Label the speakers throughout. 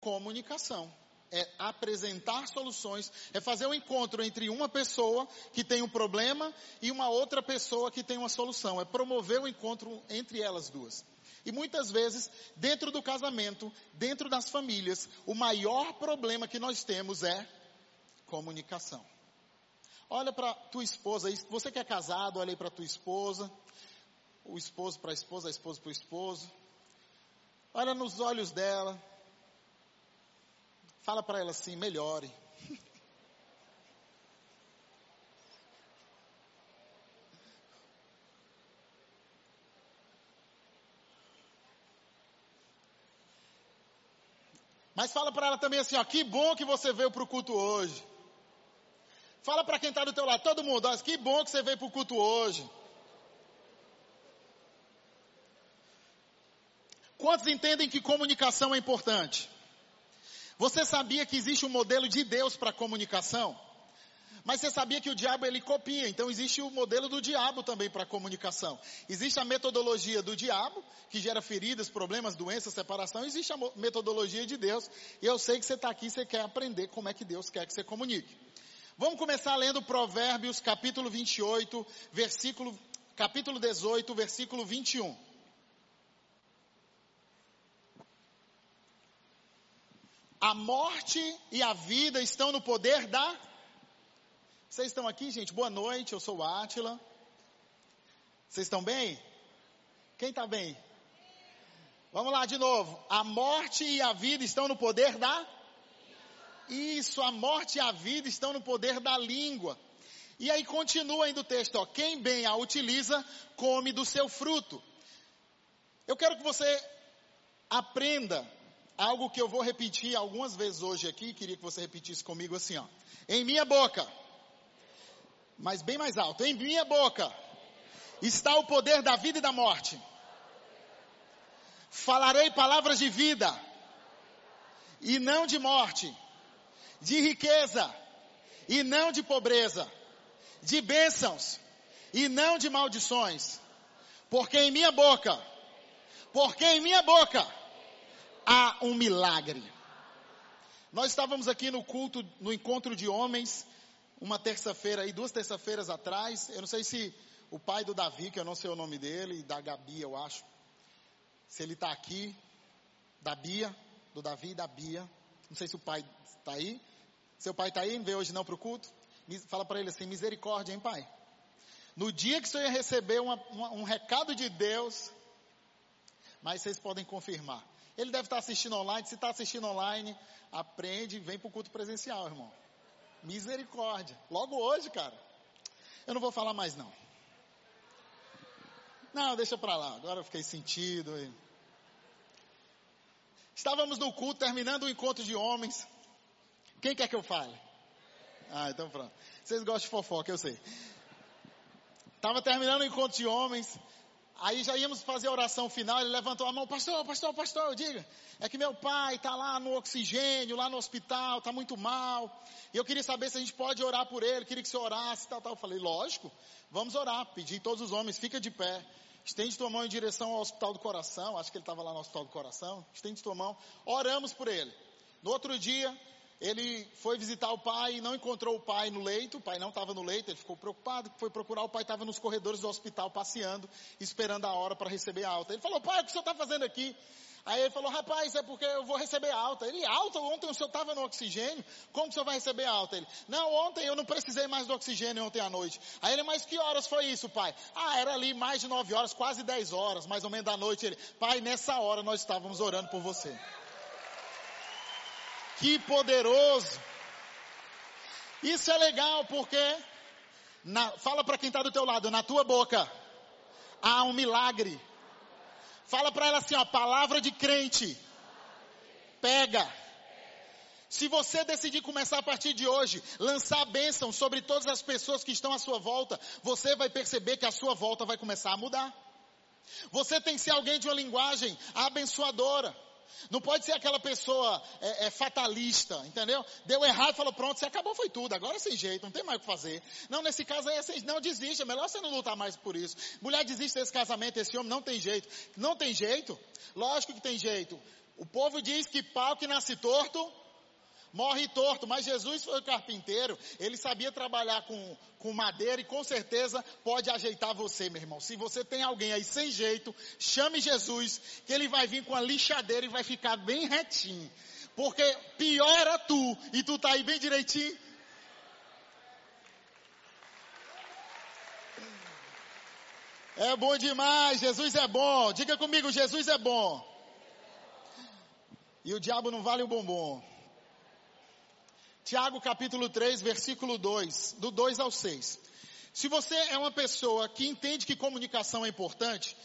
Speaker 1: comunicação. É apresentar soluções, é fazer um encontro entre uma pessoa que tem um problema e uma outra pessoa que tem uma solução. É promover o encontro entre elas duas. E muitas vezes, dentro do casamento, dentro das famílias, o maior problema que nós temos é comunicação. Olha para tua esposa, você que é casado, olha aí para tua esposa, o esposo para a esposa, a esposa para o esposo. Olha nos olhos dela. Fala para ela assim, melhore. Mas fala para ela também assim, ó, que bom que você veio para o culto hoje. Fala para quem está do teu lado, todo mundo, ó, que bom que você veio para o culto hoje. Quantos entendem que comunicação é importante? Você sabia que existe um modelo de Deus para comunicação? Mas você sabia que o diabo ele copia, então existe o modelo do diabo também para comunicação. Existe a metodologia do diabo, que gera feridas, problemas, doenças, separação. Existe a metodologia de Deus. E eu sei que você está aqui e você quer aprender como é que Deus quer que você comunique. Vamos começar lendo Provérbios, capítulo 28, versículo, capítulo 18, versículo 21. A morte e a vida estão no poder da vocês estão aqui, gente? Boa noite, eu sou o Átila. Vocês estão bem? Quem está bem? Vamos lá de novo. A morte e a vida estão no poder da? Isso, a morte e a vida estão no poder da língua. E aí continua ainda o texto, ó. Quem bem a utiliza, come do seu fruto. Eu quero que você aprenda algo que eu vou repetir algumas vezes hoje aqui, queria que você repetisse comigo assim, ó. Em minha boca mas bem mais alto. Em minha boca está o poder da vida e da morte. Falarei palavras de vida e não de morte, de riqueza e não de pobreza, de bênçãos e não de maldições. Porque em minha boca, porque em minha boca há um milagre. Nós estávamos aqui no culto, no encontro de homens, uma terça-feira aí, duas terça-feiras atrás, eu não sei se o pai do Davi, que eu não sei o nome dele, da Gabi, eu acho, se ele está aqui, da Bia, do Davi e da Bia, não sei se o pai está aí, seu pai está aí, não veio hoje não para o culto, fala para ele assim, misericórdia, hein pai? No dia que você ia receber uma, uma, um recado de Deus, mas vocês podem confirmar. Ele deve estar assistindo online, se está assistindo online, aprende e vem para o culto presencial, irmão. Misericórdia. Logo hoje, cara. Eu não vou falar mais não. Não, deixa pra lá. Agora eu fiquei sentido. Estávamos no culto, terminando o encontro de homens. Quem quer que eu fale? Ah, então pronto. Vocês gostam de fofoca, eu sei. Estava terminando o encontro de homens. Aí já íamos fazer a oração final, ele levantou a mão, pastor, pastor, pastor, diga, é que meu pai está lá no oxigênio, lá no hospital, está muito mal, e eu queria saber se a gente pode orar por ele, queria que você orasse, tal, tal. Eu falei, lógico, vamos orar, pedi todos os homens, fica de pé, estende tua mão em direção ao hospital do coração, acho que ele estava lá no hospital do coração, estende tua mão, oramos por ele. No outro dia, ele foi visitar o pai e não encontrou o pai no leito, o pai não estava no leito, ele ficou preocupado, foi procurar, o pai estava nos corredores do hospital passeando, esperando a hora para receber a alta. Ele falou, pai, o que o senhor está fazendo aqui? Aí ele falou, rapaz, é porque eu vou receber alta. Ele, alta? Ontem o senhor estava no oxigênio, como o senhor vai receber alta? Ele, não, ontem eu não precisei mais do oxigênio ontem à noite. Aí ele, mas que horas foi isso, pai? Ah, era ali mais de nove horas, quase dez horas, mais ou menos da noite. Ele, pai, nessa hora nós estávamos orando por você. Que poderoso. Isso é legal porque, na, fala para quem está do teu lado, na tua boca há um milagre. Fala para ela assim, ó, palavra de crente. Pega. Se você decidir começar a partir de hoje, lançar bênção sobre todas as pessoas que estão à sua volta, você vai perceber que a sua volta vai começar a mudar. Você tem que ser alguém de uma linguagem abençoadora. Não pode ser aquela pessoa é, é, fatalista, entendeu? Deu errado, falou pronto, você acabou, foi tudo, agora é sem jeito, não tem mais o que fazer. Não, nesse caso aí, é não desiste, é melhor você não lutar mais por isso. Mulher desiste desse casamento, esse homem não tem jeito. Não tem jeito? Lógico que tem jeito. O povo diz que pau que nasce torto, morre torto, mas Jesus foi carpinteiro, ele sabia trabalhar com, com madeira e com certeza pode ajeitar você, meu irmão. Se você tem alguém aí sem jeito, chame Jesus, que ele vai vir com a lixadeira e vai ficar bem retinho. Porque pior era tu, e tu tá aí bem direitinho. É bom demais, Jesus é bom. Diga comigo, Jesus é bom. E o diabo não vale o bombom. Tiago capítulo 3, versículo 2, do 2 ao 6. Se você é uma pessoa que entende que comunicação é importante,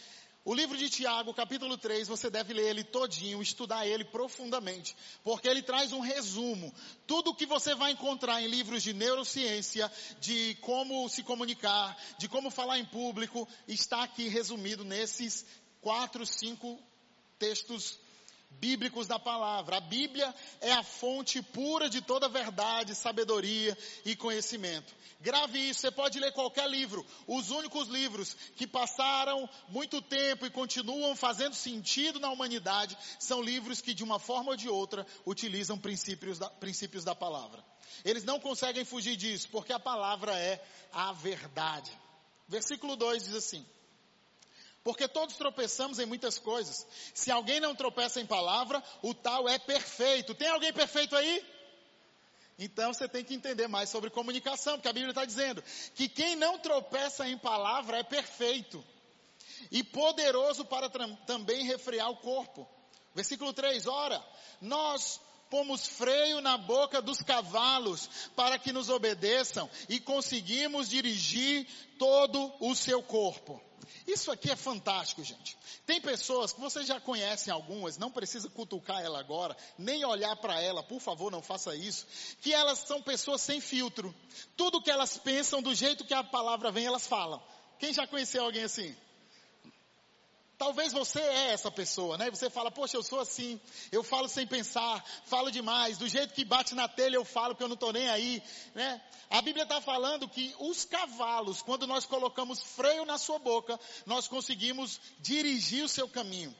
Speaker 1: o livro de Tiago, capítulo 3, você deve ler ele todinho, estudar ele profundamente, porque ele traz um resumo. Tudo o que você vai encontrar em livros de neurociência, de como se comunicar, de como falar em público, está aqui resumido nesses quatro, cinco textos bíblicos da palavra. A Bíblia é a fonte pura de toda verdade, sabedoria e conhecimento. Grave isso, você pode ler qualquer livro. Os únicos livros que passaram muito tempo e continuam fazendo sentido na humanidade são livros que de uma forma ou de outra utilizam princípios da, princípios da palavra. Eles não conseguem fugir disso, porque a palavra é a verdade. Versículo 2 diz assim: porque todos tropeçamos em muitas coisas. Se alguém não tropeça em palavra, o tal é perfeito. Tem alguém perfeito aí? Então você tem que entender mais sobre comunicação, porque a Bíblia está dizendo que quem não tropeça em palavra é perfeito e poderoso para também refrear o corpo. Versículo 3: Ora, nós pomos freio na boca dos cavalos para que nos obedeçam e conseguimos dirigir todo o seu corpo. Isso aqui é fantástico, gente. Tem pessoas que vocês já conhecem algumas, não precisa cutucar ela agora, nem olhar para ela, por favor, não faça isso, que elas são pessoas sem filtro. Tudo que elas pensam, do jeito que a palavra vem, elas falam. Quem já conheceu alguém assim? Talvez você é essa pessoa, né? Você fala, poxa, eu sou assim, eu falo sem pensar, falo demais, do jeito que bate na telha eu falo que eu não estou nem aí, né? A Bíblia está falando que os cavalos, quando nós colocamos freio na sua boca, nós conseguimos dirigir o seu caminho.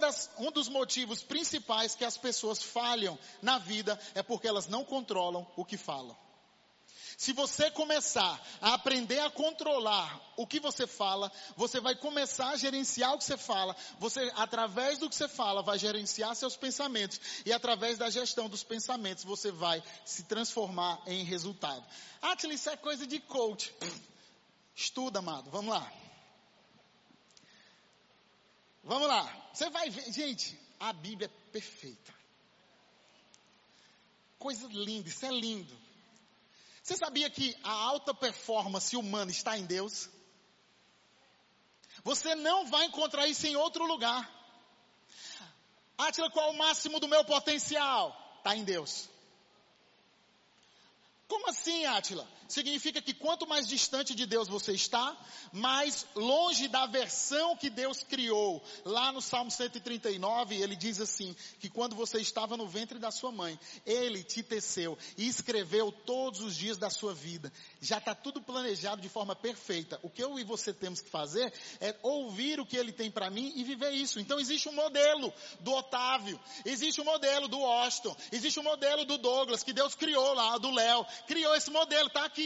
Speaker 1: Das, um dos motivos principais que as pessoas falham na vida é porque elas não controlam o que falam. Se você começar a aprender a controlar o que você fala, você vai começar a gerenciar o que você fala. Você, através do que você fala, vai gerenciar seus pensamentos. E através da gestão dos pensamentos, você vai se transformar em resultado. Atila, isso é coisa de coach. Estuda, amado. Vamos lá. Vamos lá. Você vai ver. Gente, a Bíblia é perfeita. Coisa linda. Isso é lindo. Você sabia que a alta performance humana está em Deus? Você não vai encontrar isso em outro lugar. Átila, qual é o máximo do meu potencial? Está em Deus. Como assim, Átila? Significa que quanto mais distante de Deus você está, mais longe da versão que Deus criou. Lá no Salmo 139, ele diz assim, que quando você estava no ventre da sua mãe, ele te teceu e escreveu todos os dias da sua vida. Já está tudo planejado de forma perfeita. O que eu e você temos que fazer é ouvir o que ele tem para mim e viver isso. Então existe um modelo do Otávio, existe um modelo do Austin, existe um modelo do Douglas, que Deus criou lá, do Léo, criou esse modelo, está aqui.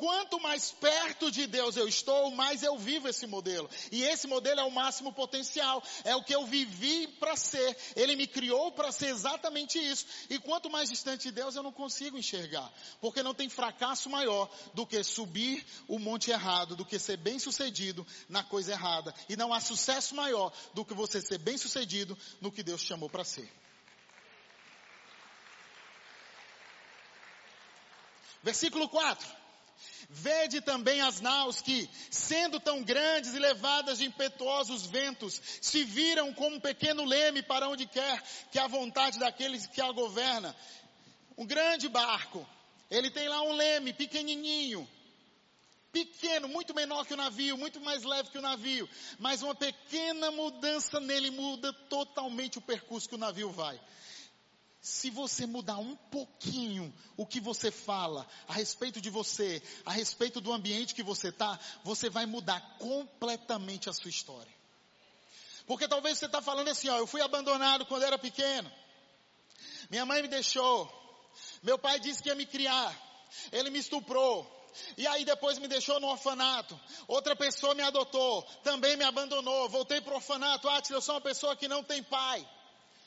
Speaker 1: Quanto mais perto de Deus eu estou, mais eu vivo esse modelo. E esse modelo é o máximo potencial. É o que eu vivi para ser. Ele me criou para ser exatamente isso. E quanto mais distante de Deus, eu não consigo enxergar. Porque não tem fracasso maior do que subir o monte errado, do que ser bem sucedido na coisa errada. E não há sucesso maior do que você ser bem sucedido no que Deus chamou para ser. Versículo 4. Vede também as naus que, sendo tão grandes e levadas de impetuosos ventos, se viram como um pequeno leme para onde quer que a vontade daqueles que a governa. Um grande barco, ele tem lá um leme pequenininho, pequeno, muito menor que o navio, muito mais leve que o navio, mas uma pequena mudança nele muda totalmente o percurso que o navio vai. Se você mudar um pouquinho o que você fala a respeito de você, a respeito do ambiente que você está, você vai mudar completamente a sua história. Porque talvez você está falando assim, ó, eu fui abandonado quando era pequeno. Minha mãe me deixou. Meu pai disse que ia me criar. Ele me estuprou. E aí depois me deixou no orfanato. Outra pessoa me adotou. Também me abandonou. Voltei para o orfanato. Ah, eu sou uma pessoa que não tem pai.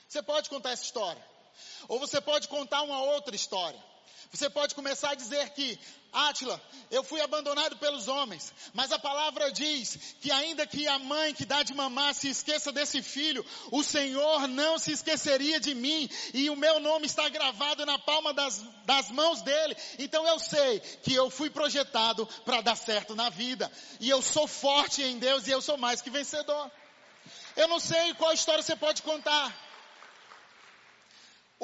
Speaker 1: Você pode contar essa história. Ou você pode contar uma outra história. Você pode começar a dizer que, Átila, eu fui abandonado pelos homens, mas a palavra diz que ainda que a mãe que dá de mamar se esqueça desse filho, o Senhor não se esqueceria de mim, e o meu nome está gravado na palma das, das mãos dele. Então eu sei que eu fui projetado para dar certo na vida, e eu sou forte em Deus e eu sou mais que vencedor. Eu não sei qual história você pode contar.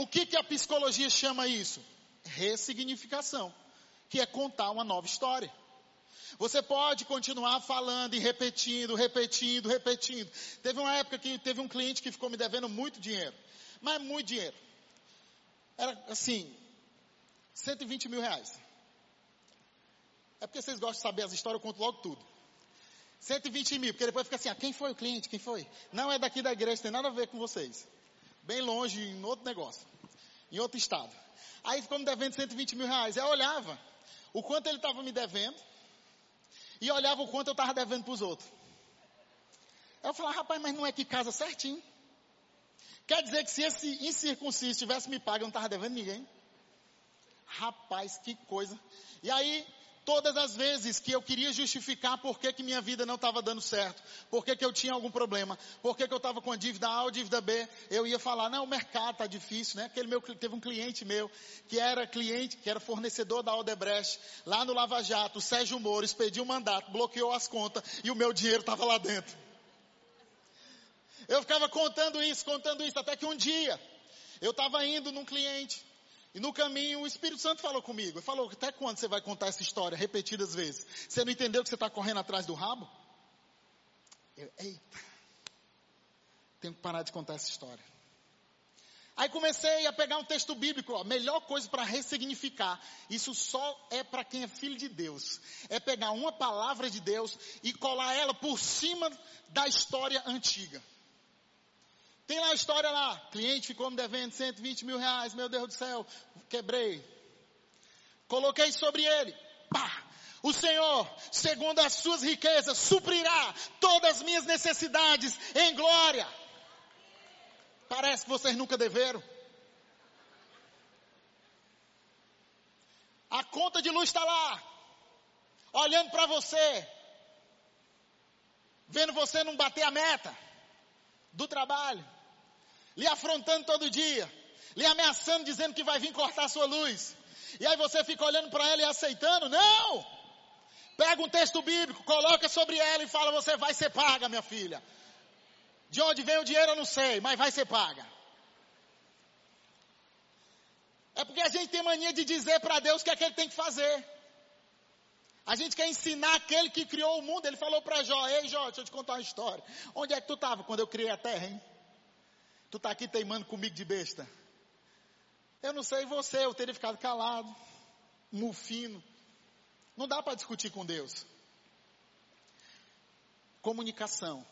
Speaker 1: O que, que a psicologia chama isso? ressignificação, que é contar uma nova história. Você pode continuar falando e repetindo, repetindo, repetindo. Teve uma época que teve um cliente que ficou me devendo muito dinheiro, mas muito dinheiro. Era assim, 120 mil reais. É porque vocês gostam de saber as histórias, eu conto logo tudo. 120 mil, porque depois fica assim, ah, quem foi o cliente? Quem foi? Não é daqui da igreja, tem nada a ver com vocês. Bem longe, em outro negócio. Em outro estado. Aí ficou me devendo 120 mil reais. Eu olhava o quanto ele estava me devendo e olhava o quanto eu estava devendo para os outros. Eu falava, rapaz, mas não é que casa certinho. Quer dizer que se esse incircunciso tivesse me pago, eu não estava devendo ninguém. Rapaz, que coisa. E aí, Todas as vezes que eu queria justificar por que, que minha vida não estava dando certo, por que, que eu tinha algum problema, por que, que eu estava com a dívida A ou dívida B, eu ia falar, não, o mercado está difícil, né? Aquele meu, teve um cliente meu, que era cliente, que era fornecedor da Aldebrecht, lá no Lava Jato, o Sérgio Moro expediu um mandato, bloqueou as contas e o meu dinheiro estava lá dentro. Eu ficava contando isso, contando isso, até que um dia, eu estava indo num cliente, e no caminho o Espírito Santo falou comigo. Falou, até quando você vai contar essa história repetidas vezes? Você não entendeu que você está correndo atrás do rabo? Eu, eita. Tenho que parar de contar essa história. Aí comecei a pegar um texto bíblico, a melhor coisa para ressignificar. Isso só é para quem é filho de Deus. É pegar uma palavra de Deus e colar ela por cima da história antiga. Tem lá a história lá, cliente ficou me devendo 120 mil reais, meu Deus do céu, quebrei. Coloquei sobre ele, pá, o Senhor, segundo as suas riquezas, suprirá todas as minhas necessidades em glória. Parece que vocês nunca deveram. A conta de luz está lá, olhando para você, vendo você não bater a meta do trabalho lhe afrontando todo dia, lhe ameaçando, dizendo que vai vir cortar sua luz. E aí você fica olhando para ela e aceitando? Não! Pega um texto bíblico, coloca sobre ela e fala: Você vai ser paga, minha filha. De onde vem o dinheiro eu não sei, mas vai ser paga. É porque a gente tem mania de dizer para Deus o que é que ele tem que fazer. A gente quer ensinar aquele que criou o mundo. Ele falou para Jó: Ei, Jó, deixa eu te contar uma história. Onde é que tu estava quando eu criei a terra, hein? Tu está aqui teimando comigo de besta. Eu não sei você, eu teria ficado calado, mufino. Não dá para discutir com Deus. Comunicação.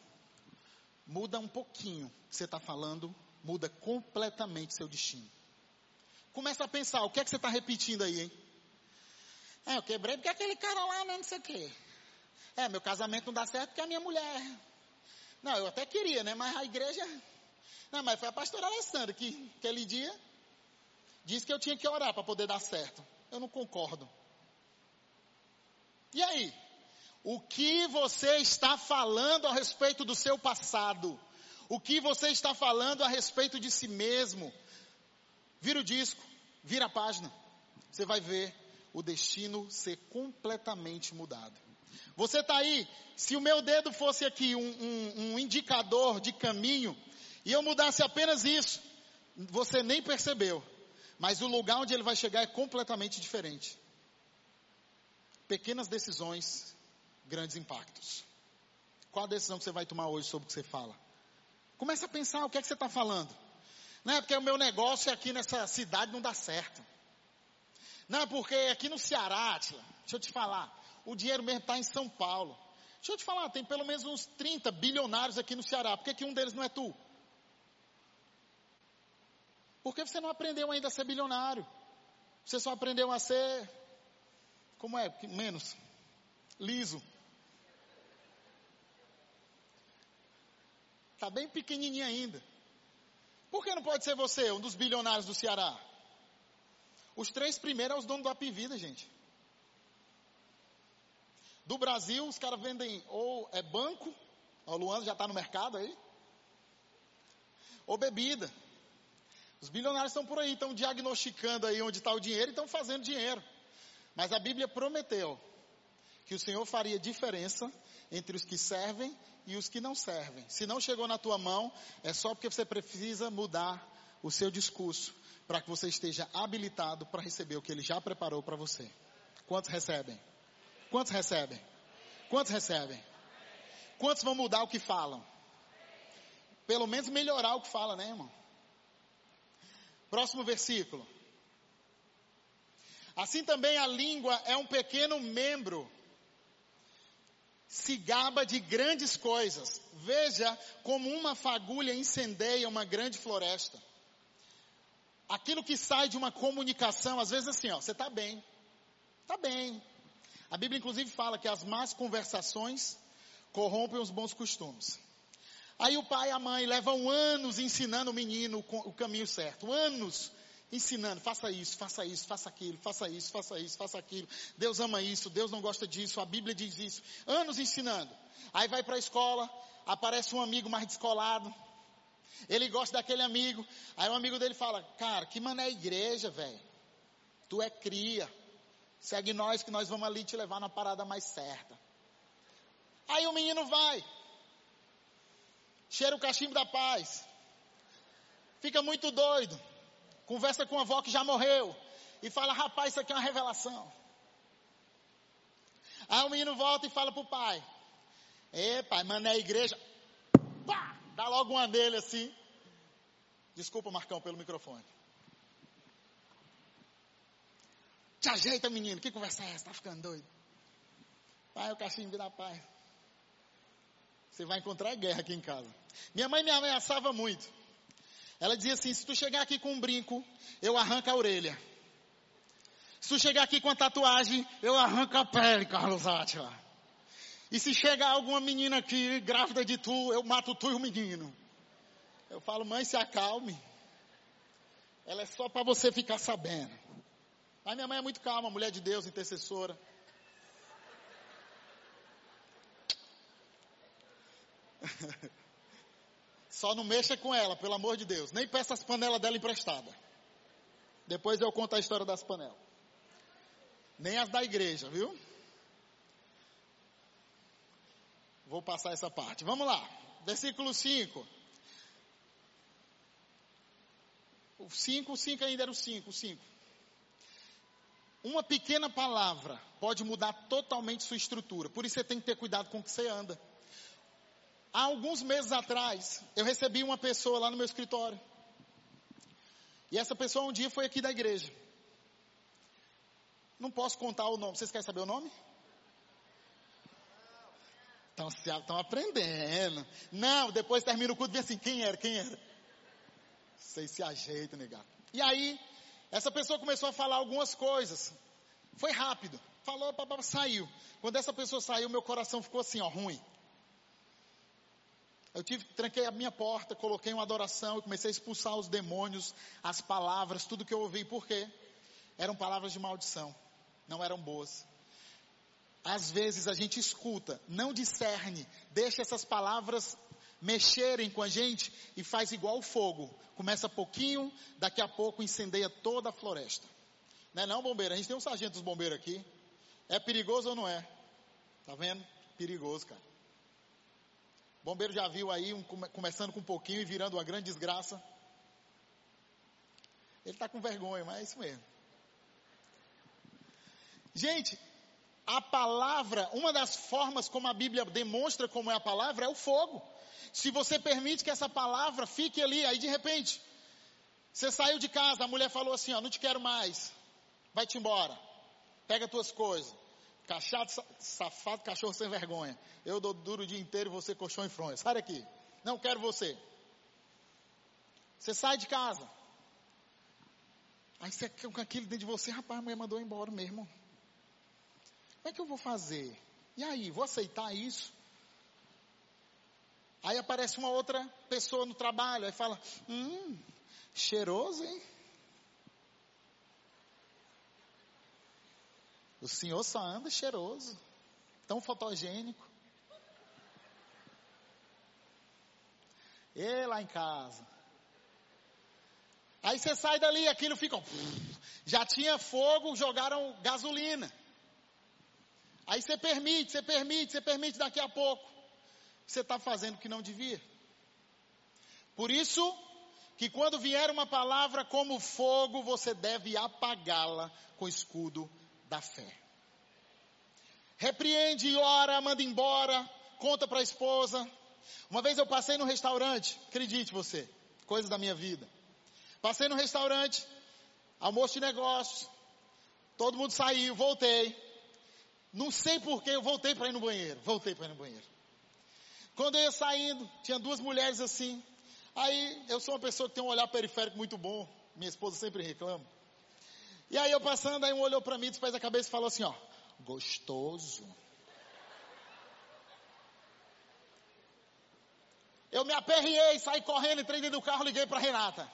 Speaker 1: Muda um pouquinho o que você está falando, muda completamente seu destino. Começa a pensar, o que é que você está repetindo aí, hein? É, eu quebrei porque aquele cara lá, né, não sei o quê. É, meu casamento não dá certo porque a minha mulher. Não, eu até queria, né, mas a igreja não, mas foi a pastora Alessandra que, aquele dia, disse que eu tinha que orar para poder dar certo. Eu não concordo. E aí? O que você está falando a respeito do seu passado? O que você está falando a respeito de si mesmo? Vira o disco, vira a página. Você vai ver o destino ser completamente mudado. Você está aí, se o meu dedo fosse aqui um, um, um indicador de caminho, e eu mudasse apenas isso, você nem percebeu. Mas o lugar onde ele vai chegar é completamente diferente. Pequenas decisões, grandes impactos. Qual a decisão que você vai tomar hoje sobre o que você fala? Começa a pensar o que é que você está falando. Não é porque o meu negócio aqui nessa cidade não dá certo. Não é porque aqui no Ceará, tia, deixa eu te falar, o dinheiro mesmo está em São Paulo. Deixa eu te falar, tem pelo menos uns 30 bilionários aqui no Ceará. Por que, que um deles não é tu? Por que você não aprendeu ainda a ser bilionário? Você só aprendeu a ser. Como é? Menos. Liso. Está bem pequenininho ainda. Por que não pode ser você, um dos bilionários do Ceará? Os três primeiros são os donos do Apivida, gente. Do Brasil, os caras vendem ou é banco, o Luan já está no mercado aí, ou bebida. Os bilionários estão por aí, estão diagnosticando aí onde está o dinheiro e estão fazendo dinheiro. Mas a Bíblia prometeu que o Senhor faria diferença entre os que servem e os que não servem. Se não chegou na tua mão, é só porque você precisa mudar o seu discurso para que você esteja habilitado para receber o que ele já preparou para você. Quantos recebem? Quantos recebem? Quantos recebem? Quantos vão mudar o que falam? Pelo menos melhorar o que fala, né, irmão? Próximo versículo. Assim também a língua é um pequeno membro, se gaba de grandes coisas. Veja como uma fagulha incendeia uma grande floresta. Aquilo que sai de uma comunicação, às vezes assim, ó, você está bem, está bem. A Bíblia inclusive fala que as más conversações corrompem os bons costumes. Aí o pai e a mãe levam anos ensinando o menino o caminho certo. Anos ensinando, faça isso, faça isso, faça aquilo, faça isso, faça isso, faça aquilo. Deus ama isso, Deus não gosta disso, a Bíblia diz isso. Anos ensinando. Aí vai para a escola, aparece um amigo mais descolado. Ele gosta daquele amigo. Aí o amigo dele fala: Cara, que mané é igreja, velho. Tu é cria. Segue nós que nós vamos ali te levar na parada mais certa. Aí o menino vai cheira o cachimbo da paz, fica muito doido, conversa com a avó que já morreu e fala: rapaz, isso aqui é uma revelação. Aí o menino volta e fala pro pai: Ê, pai, mano, é a igreja. Pá! Dá logo uma dele assim. Desculpa, Marcão, pelo microfone. Te ajeita, menino. Que conversa é essa? Tá ficando doido? Pai, o cachimbo da paz. Você vai encontrar guerra aqui em casa. Minha mãe me ameaçava muito. Ela dizia assim: se tu chegar aqui com um brinco, eu arranco a orelha. Se tu chegar aqui com a tatuagem, eu arranco a pele, Carlos Átila. E se chegar alguma menina aqui grávida de tu, eu mato tu e o menino. Eu falo, mãe, se acalme. Ela é só para você ficar sabendo. Mas minha mãe é muito calma, mulher de Deus, intercessora. Só não mexa com ela, pelo amor de Deus. Nem peça as panelas dela emprestada. Depois eu conto a história das panelas. Nem as da igreja, viu? Vou passar essa parte. Vamos lá. Versículo 5. O 5, o 5 ainda era o 5, o 5. Uma pequena palavra pode mudar totalmente sua estrutura. Por isso você tem que ter cuidado com o que você anda. Há alguns meses atrás, eu recebi uma pessoa lá no meu escritório. E essa pessoa um dia foi aqui da igreja. Não posso contar o nome. Vocês querem saber o nome? Estão aprendendo. Não, depois termina o culto e vem assim, quem era, quem era? Vocês se ajeitam, negado. E aí, essa pessoa começou a falar algumas coisas. Foi rápido. Falou, papá, saiu. Quando essa pessoa saiu, meu coração ficou assim, ó, ruim. Eu tive, tranquei a minha porta, coloquei uma adoração e comecei a expulsar os demônios, as palavras, tudo que eu ouvi. Por quê? Eram palavras de maldição. Não eram boas. Às vezes a gente escuta, não discerne, deixa essas palavras mexerem com a gente e faz igual o fogo. Começa pouquinho, daqui a pouco incendeia toda a floresta. Não é não, bombeiro? A gente tem um sargento dos bombeiros aqui. É perigoso ou não é? Tá vendo? Perigoso, cara. Bombeiro já viu aí, um, começando com um pouquinho e virando uma grande desgraça. Ele está com vergonha, mas é isso mesmo. Gente, a palavra, uma das formas como a Bíblia demonstra como é a palavra é o fogo. Se você permite que essa palavra fique ali, aí de repente, você saiu de casa, a mulher falou assim, ó, não te quero mais, vai-te embora, pega tuas coisas. Cachado, safado, cachorro sem vergonha. Eu dou duro o dia inteiro você colchão e fronha. Sai daqui. Não quero você. Você sai de casa. Aí você com aquilo dentro de você, rapaz, a mulher mandou embora mesmo. Como é que eu vou fazer? E aí, vou aceitar isso? Aí aparece uma outra pessoa no trabalho, aí fala, hum, cheiroso, hein? O senhor só anda cheiroso, tão fotogênico. E lá em casa. Aí você sai dali, aquilo fica. Já tinha fogo, jogaram gasolina. Aí você permite, você permite, você permite daqui a pouco. Você está fazendo o que não devia. Por isso, que quando vier uma palavra como fogo, você deve apagá-la com escudo da fé. Repreende, ora, manda embora, conta para a esposa. Uma vez eu passei no restaurante, acredite você, coisa da minha vida. Passei no restaurante, almoço de negócios, todo mundo saiu, voltei. Não sei porquê, eu voltei para ir no banheiro, voltei para ir no banheiro. Quando eu ia saindo, tinha duas mulheres assim. Aí eu sou uma pessoa que tem um olhar periférico muito bom, minha esposa sempre reclama. E aí eu passando, aí um olhou para mim, fez a cabeça e falou assim, ó, gostoso. Eu me aperriei, saí correndo, entrei dentro do carro, liguei para Renata.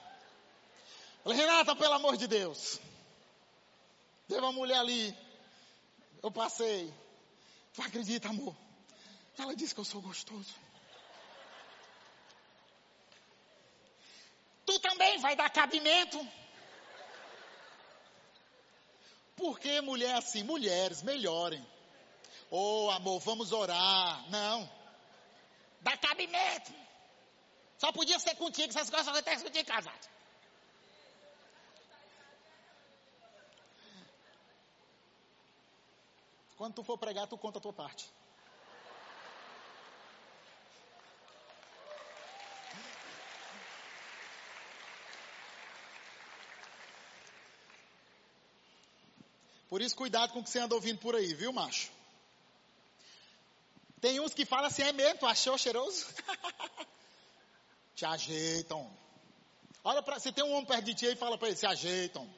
Speaker 1: Falei, Renata, pelo amor de Deus. Teve uma mulher ali. Eu passei. Tu acredita, amor? Ela disse que eu sou gostoso. Tu também vai dar cabimento? Por que mulher assim? Mulheres, melhorem. Oh, amor, vamos orar. Não. Dá cabimento. Só podia ser contigo, essas coisas só acontecem contigo casado. Quando tu for pregar, tu conta a tua parte. Por isso, cuidado com o que você anda ouvindo por aí, viu, macho? Tem uns que falam assim, é mesmo, tu achou cheiroso? Te ajeitam. Olha para, se tem um homem perto de ti e fala para ele, se ajeitam.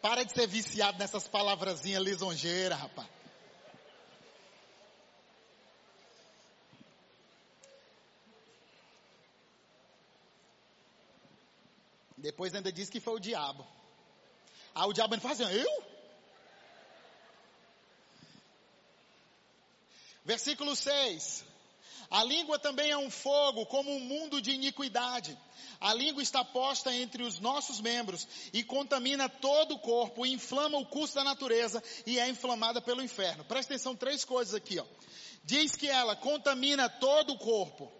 Speaker 1: Para de ser viciado nessas palavrazinhas lisonjeiras, rapaz. Depois ainda diz que foi o diabo. Aí o diabo fala assim, eu? Versículo 6. A língua também é um fogo, como um mundo de iniquidade. A língua está posta entre os nossos membros e contamina todo o corpo, inflama o curso da natureza e é inflamada pelo inferno. Presta atenção, três coisas aqui, ó. Diz que ela contamina todo o corpo.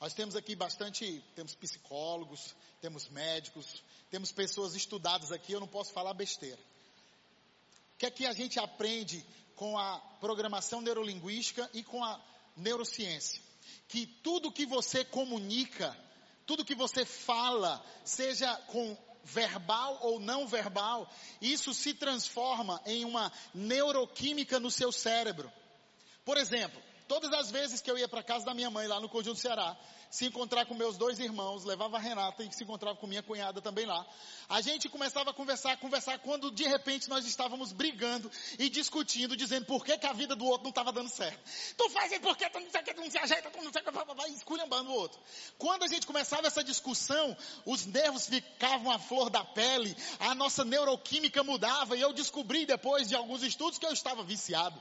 Speaker 1: Nós temos aqui bastante, temos psicólogos, temos médicos, temos pessoas estudadas aqui, eu não posso falar besteira. O que é que a gente aprende com a programação neurolinguística e com a neurociência. Que tudo que você comunica, tudo que você fala, seja com verbal ou não verbal, isso se transforma em uma neuroquímica no seu cérebro. Por exemplo, todas as vezes que eu ia para casa da minha mãe lá no Conjunto Ceará, se encontrar com meus dois irmãos, levava a Renata e se encontrava com minha cunhada também lá. A gente começava a conversar, conversar, quando de repente nós estávamos brigando e discutindo, dizendo por que, que a vida do outro não estava dando certo. Tu faz isso porque tu não sei que, tu não se ajeita, tu não sei que, vai esculhambando o outro. Quando a gente começava essa discussão, os nervos ficavam à flor da pele, a nossa neuroquímica mudava e eu descobri depois de alguns estudos que eu estava viciado.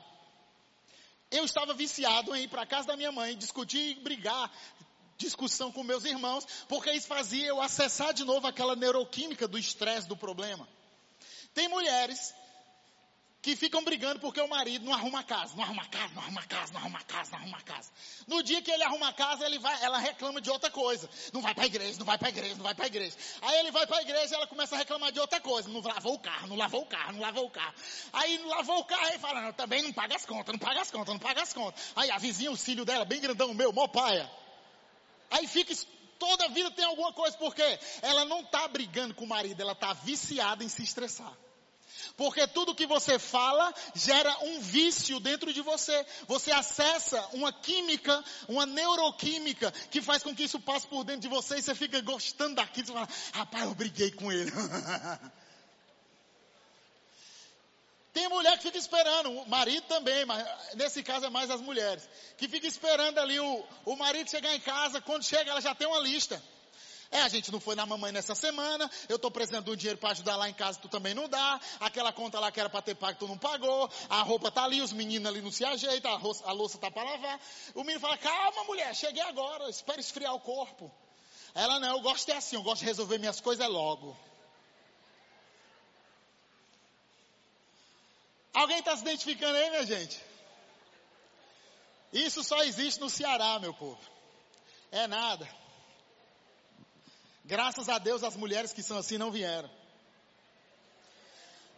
Speaker 1: Eu estava viciado em ir para casa da minha mãe, discutir e brigar, discussão com meus irmãos, porque isso fazia eu acessar de novo aquela neuroquímica do estresse do problema. Tem mulheres que ficam brigando porque o marido não arruma casa, não arruma casa, não arruma casa, não arruma casa, não arruma casa. No dia que ele arruma casa, ele vai, ela reclama de outra coisa. Não vai para a igreja, não vai para a igreja, não vai para a igreja. Aí ele vai para a igreja e ela começa a reclamar de outra coisa. Não lavou o carro, não lavou o carro, não lavou o carro. Aí não lavou o carro e fala, não, também não paga as contas, não paga as contas, não paga as contas. Aí a vizinha, o filho dela, bem grandão, meu, mó paia. Aí fica, toda a vida tem alguma coisa, porque ela não está brigando com o marido, ela está viciada em se estressar. Porque tudo que você fala gera um vício dentro de você. Você acessa uma química, uma neuroquímica, que faz com que isso passe por dentro de você e você fica gostando daquilo. Você fala, rapaz, eu briguei com ele. Tem mulher que fica esperando, o marido também, mas nesse caso é mais as mulheres, que fica esperando ali o, o marido chegar em casa, quando chega ela já tem uma lista. É, a gente não foi na mamãe nessa semana, eu estou precisando um dinheiro para ajudar lá em casa, tu também não dá, aquela conta lá que era para ter pago, tu não pagou, a roupa tá ali, os meninos ali não se ajeitam, a, a louça tá para lavar. O menino fala, calma mulher, cheguei agora, espera esfriar o corpo. Ela não, eu gosto de é assim, eu gosto de resolver minhas coisas logo. Alguém está se identificando aí, minha gente? Isso só existe no Ceará, meu povo. É nada. Graças a Deus as mulheres que são assim não vieram.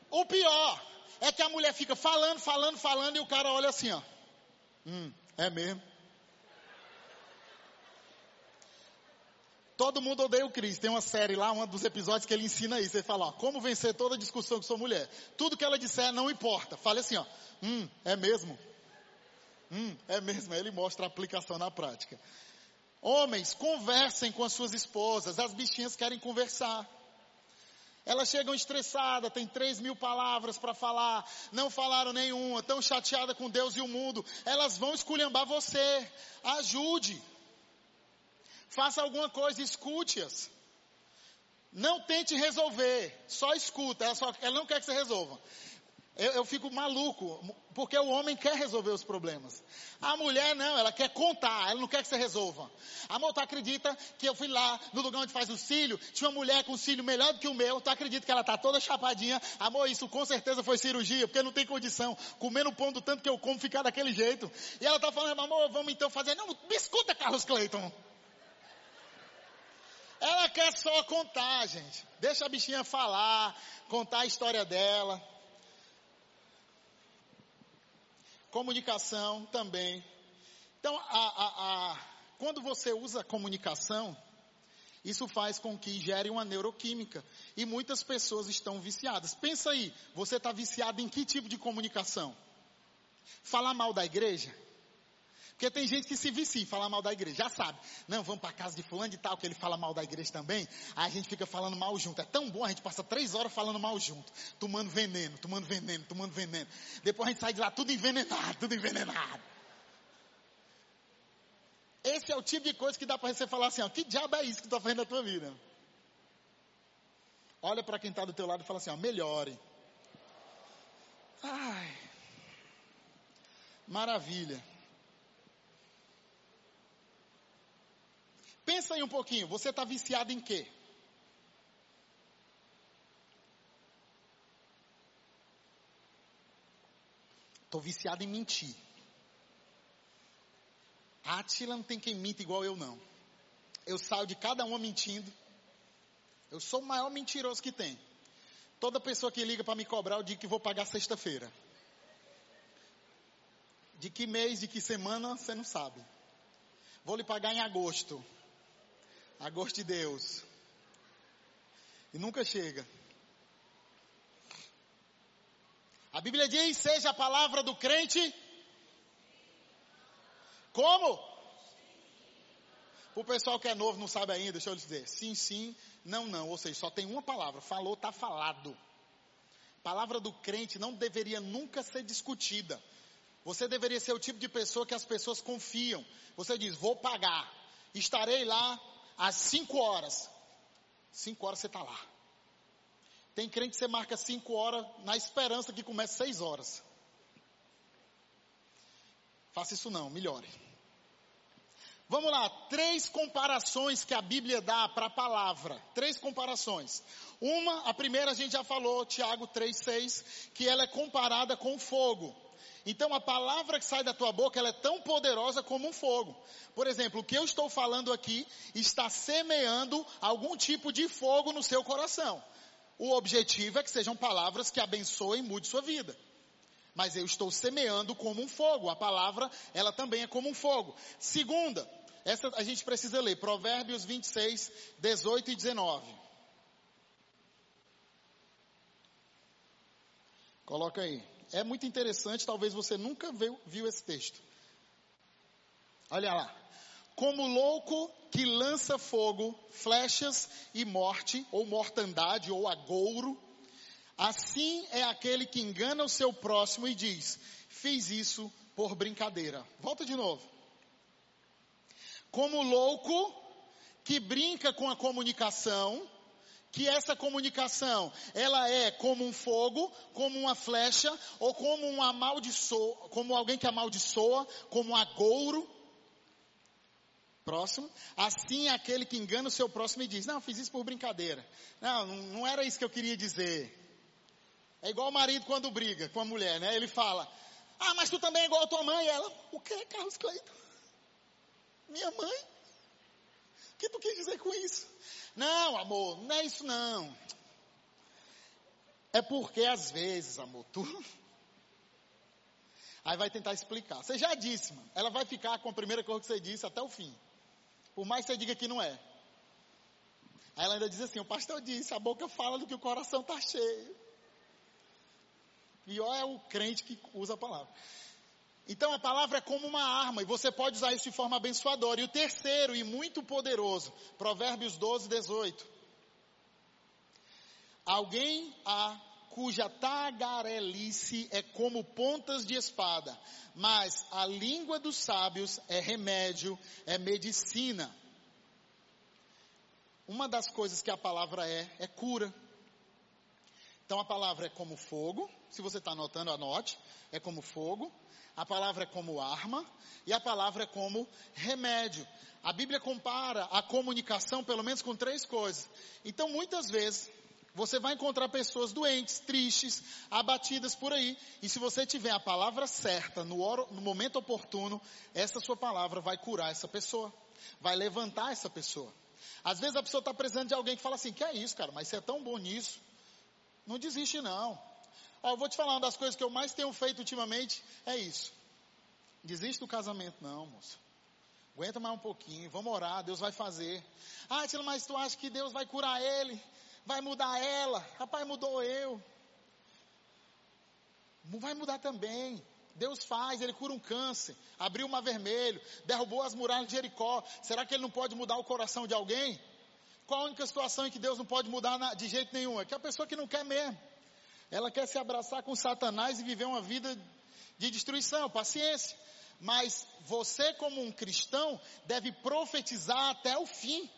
Speaker 1: O pior é que a mulher fica falando, falando, falando e o cara olha assim, ó. Hum, é mesmo. Todo mundo odeia o Cris. Tem uma série lá, um dos episódios que ele ensina isso. Ele fala, ó, como vencer toda discussão com sua mulher. Tudo que ela disser não importa. Fale assim, ó. Hum, é mesmo. Hum, é mesmo. Aí ele mostra a aplicação na prática. Homens, conversem com as suas esposas. As bichinhas querem conversar. Elas chegam estressadas, tem três mil palavras para falar, não falaram nenhuma, estão chateadas com Deus e o mundo. Elas vão esculhambar você. Ajude. Faça alguma coisa, escute-as. Não tente resolver, só escuta. Ela, só, ela não quer que você resolva. Eu, eu, fico maluco, porque o homem quer resolver os problemas. A mulher não, ela quer contar, ela não quer que você resolva. Amor, tu acredita que eu fui lá no lugar onde faz o cílio, tinha uma mulher com cílio melhor do que o meu, tu acredita que ela tá toda chapadinha? Amor, isso com certeza foi cirurgia, porque não tem condição, comendo pão do tanto que eu como, ficar daquele jeito. E ela tá falando, amor, vamos então fazer, não, me escuta Carlos Cleiton. Ela quer só contar, gente. Deixa a bichinha falar, contar a história dela. Comunicação também. Então, a, a, a, quando você usa comunicação, isso faz com que gere uma neuroquímica. E muitas pessoas estão viciadas. Pensa aí, você está viciado em que tipo de comunicação? Falar mal da igreja? Porque tem gente que se vicia em falar mal da igreja, já sabe. Não, vamos para casa de fulano e tal, que ele fala mal da igreja também. Aí a gente fica falando mal junto. É tão bom, a gente passa três horas falando mal junto. Tomando veneno, tomando veneno, tomando veneno. Depois a gente sai de lá tudo envenenado, tudo envenenado. Esse é o tipo de coisa que dá para você falar assim, ó, que diabo é isso que tu está fazendo na tua vida? Olha para quem está do teu lado e fala assim, ó, melhore. Ai, maravilha. Pensa aí um pouquinho, você está viciado em quê? Estou viciado em mentir. Atila não tem quem minta igual eu não. Eu saio de cada uma mentindo. Eu sou o maior mentiroso que tem. Toda pessoa que liga para me cobrar, eu digo que vou pagar sexta-feira. De que mês, de que semana, você não sabe. Vou lhe pagar em agosto a gosto de Deus. E nunca chega. A Bíblia diz: seja a palavra do crente. Como? O pessoal que é novo não sabe ainda, deixa eu lhe dizer. Sim, sim, não, não. Ou seja, só tem uma palavra. Falou, está falado. Palavra do crente não deveria nunca ser discutida. Você deveria ser o tipo de pessoa que as pessoas confiam. Você diz, vou pagar. Estarei lá às 5 horas. 5 horas você está lá. Tem crente que você marca 5 horas na esperança que comece 6 horas. Faça isso não, melhore. Vamos lá, três comparações que a Bíblia dá para a palavra. Três comparações. Uma, a primeira a gente já falou, Tiago 3,6, que ela é comparada com fogo. Então a palavra que sai da tua boca, ela é tão poderosa como um fogo. Por exemplo, o que eu estou falando aqui está semeando algum tipo de fogo no seu coração. O objetivo é que sejam palavras que abençoem e mude sua vida. Mas eu estou semeando como um fogo. A palavra, ela também é como um fogo. Segunda, essa a gente precisa ler, Provérbios 26, 18 e 19. Coloca aí. É muito interessante, talvez você nunca viu, viu esse texto. Olha lá. Como louco que lança fogo, flechas e morte, ou mortandade, ou agouro, assim é aquele que engana o seu próximo e diz: Fiz isso por brincadeira. Volta de novo. Como louco que brinca com a comunicação, que essa comunicação, ela é como um fogo, como uma flecha, ou como um amaldiçoa, como alguém que amaldiçoa, como um agouro. Próximo. Assim aquele que engana o seu próximo e diz, não, fiz isso por brincadeira. Não, não era isso que eu queria dizer. É igual o marido quando briga com a mulher, né? Ele fala, ah, mas tu também é igual a tua mãe. E ela, o que, Carlos Cleiton? Minha mãe? Que tu quis dizer com isso? Não, amor, não é isso não. É porque às vezes, amor, tu. Aí vai tentar explicar. Você já disse, mano. Ela vai ficar com a primeira coisa que você disse até o fim. Por mais que você diga que não é. Aí ela ainda diz assim: o pastor disse, a boca fala do que o coração está cheio. Pior é o crente que usa a palavra. Então a palavra é como uma arma e você pode usar isso de forma abençoadora. E o terceiro e muito poderoso, Provérbios 12, 18. Alguém a cuja tagarelice é como pontas de espada, mas a língua dos sábios é remédio, é medicina. Uma das coisas que a palavra é, é cura. Então a palavra é como fogo, se você está anotando, anote, é como fogo a palavra é como arma e a palavra é como remédio. A Bíblia compara a comunicação pelo menos com três coisas. Então muitas vezes você vai encontrar pessoas doentes, tristes, abatidas por aí. E se você tiver a palavra certa no, no momento oportuno, essa sua palavra vai curar essa pessoa, vai levantar essa pessoa. Às vezes a pessoa está precisando de alguém que fala assim, que é isso, cara, mas você é tão bom nisso. Não desiste não. Ó, eu vou te falar uma das coisas que eu mais tenho feito ultimamente é isso. Desiste do casamento, não, moço. Aguenta mais um pouquinho, vamos orar, Deus vai fazer. Ah, Tila, mas tu acha que Deus vai curar ele? Vai mudar ela? Rapaz, mudou eu. Vai mudar também. Deus faz, Ele cura um câncer, abriu o mar vermelho, derrubou as muralhas de Jericó. Será que Ele não pode mudar o coração de alguém? Qual a única situação em que Deus não pode mudar de jeito nenhum? É que a pessoa que não quer mesmo. Ela quer se abraçar com Satanás e viver uma vida de destruição, paciência. Mas você, como um cristão, deve profetizar até o fim.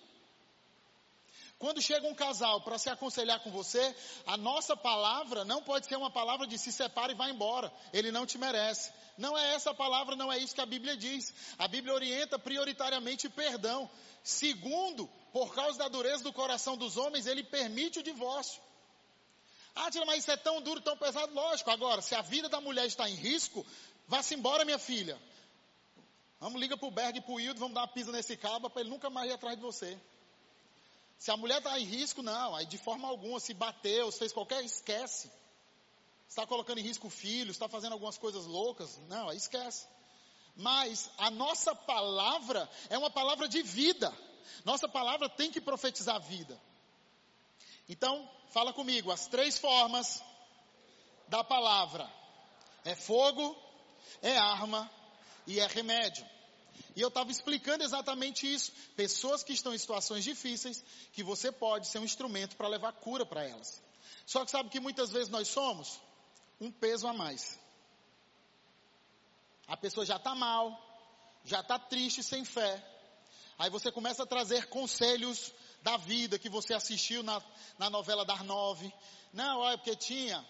Speaker 1: Quando chega um casal para se aconselhar com você, a nossa palavra não pode ser uma palavra de se separa e vai embora. Ele não te merece. Não é essa palavra, não é isso que a Bíblia diz. A Bíblia orienta prioritariamente perdão. Segundo, por causa da dureza do coração dos homens, ele permite o divórcio. Ah, tira, mas isso é tão duro, tão pesado. Lógico, agora, se a vida da mulher está em risco, vá-se embora, minha filha. Vamos, liga para o Berg e para o Hildo, vamos dar uma pisa nesse cabo para ele nunca mais ir atrás de você. Se a mulher está em risco, não, aí de forma alguma, se bateu, se fez qualquer, esquece. Está colocando em risco o filho, está fazendo algumas coisas loucas, não, aí esquece. Mas a nossa palavra é uma palavra de vida. Nossa palavra tem que profetizar vida. Então, fala comigo, as três formas da palavra é fogo, é arma e é remédio. E eu estava explicando exatamente isso. Pessoas que estão em situações difíceis, que você pode ser um instrumento para levar cura para elas. Só que sabe que muitas vezes nós somos um peso a mais. A pessoa já está mal, já está triste, sem fé. Aí você começa a trazer conselhos da vida que você assistiu na, na novela das nove. Não, olha, porque tinha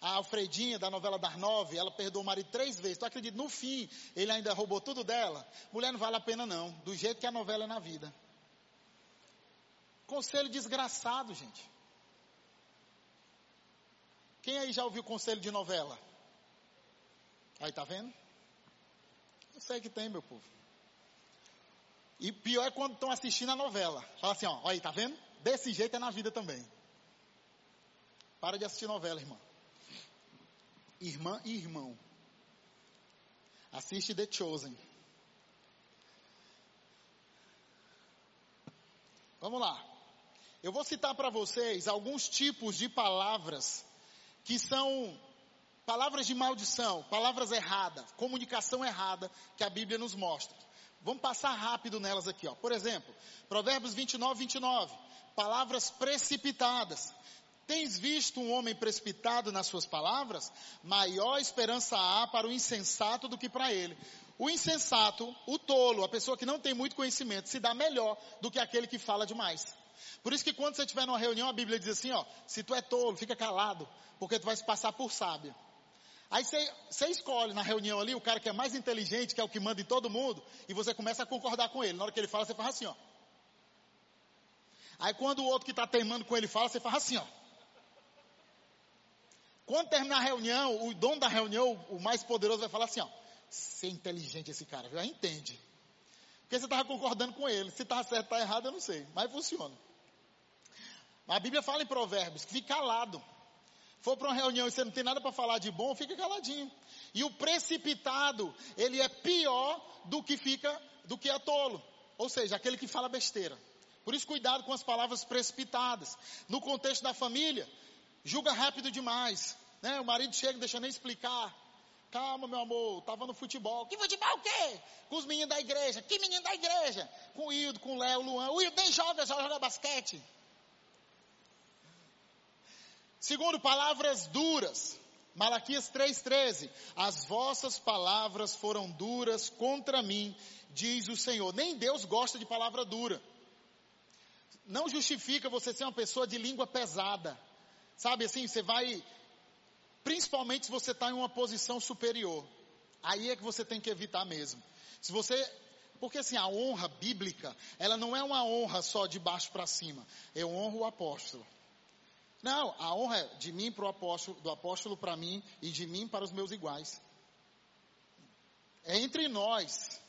Speaker 1: a Alfredinha da novela das nove, ela perdoou o marido três vezes. Tu acredita? No fim, ele ainda roubou tudo dela. Mulher não vale a pena não, do jeito que a novela é na vida. Conselho desgraçado, gente. Quem aí já ouviu conselho de novela? Aí tá vendo? Eu sei que tem, meu povo. E pior é quando estão assistindo a novela. Fala assim, ó, olha aí, tá vendo? Desse jeito é na vida também. Para de assistir novela, irmã. Irmã e irmão. Assiste The Chosen. Vamos lá. Eu vou citar para vocês alguns tipos de palavras que são palavras de maldição, palavras erradas, comunicação errada que a Bíblia nos mostra. Vamos passar rápido nelas aqui, ó. Por exemplo, Provérbios 29, 29. Palavras precipitadas. Tens visto um homem precipitado nas suas palavras? Maior esperança há para o insensato do que para ele. O insensato, o tolo, a pessoa que não tem muito conhecimento, se dá melhor do que aquele que fala demais. Por isso que quando você estiver numa reunião, a Bíblia diz assim, ó, se tu é tolo, fica calado, porque tu vai se passar por sábio. Aí você, você escolhe na reunião ali o cara que é mais inteligente, que é o que manda em todo mundo, e você começa a concordar com ele. Na hora que ele fala, você faz assim, ó. Aí quando o outro que está teimando com ele fala, você faz assim, ó. Quando terminar a reunião, o dono da reunião, o mais poderoso, vai falar assim, ó. Ser inteligente esse cara, viu? Entende. Porque você estava concordando com ele. Se está certo, está errado, eu não sei. Mas funciona. A Bíblia fala em provérbios, que fica calado for para uma reunião e você não tem nada para falar de bom, fica caladinho. E o precipitado, ele é pior do que fica, do que é tolo. Ou seja, aquele que fala besteira. Por isso, cuidado com as palavras precipitadas. No contexto da família, julga rápido demais. Né? O marido chega, deixa nem explicar. Calma, meu amor, estava no futebol. Que futebol o quê? Com os meninos da igreja. Que menino da igreja? Com o Hildo, com o Léo, o Luan. O Hildo nem joga, só joga basquete. Segundo, palavras duras. Malaquias 3,13. As vossas palavras foram duras contra mim, diz o Senhor. Nem Deus gosta de palavra dura. Não justifica você ser uma pessoa de língua pesada. Sabe assim, você vai. Principalmente se você está em uma posição superior. Aí é que você tem que evitar mesmo. Se você porque assim, a honra bíblica, ela não é uma honra só de baixo para cima. Eu honro o apóstolo. Não, a honra é de mim para o apóstolo, do apóstolo para mim e de mim para os meus iguais. É entre nós.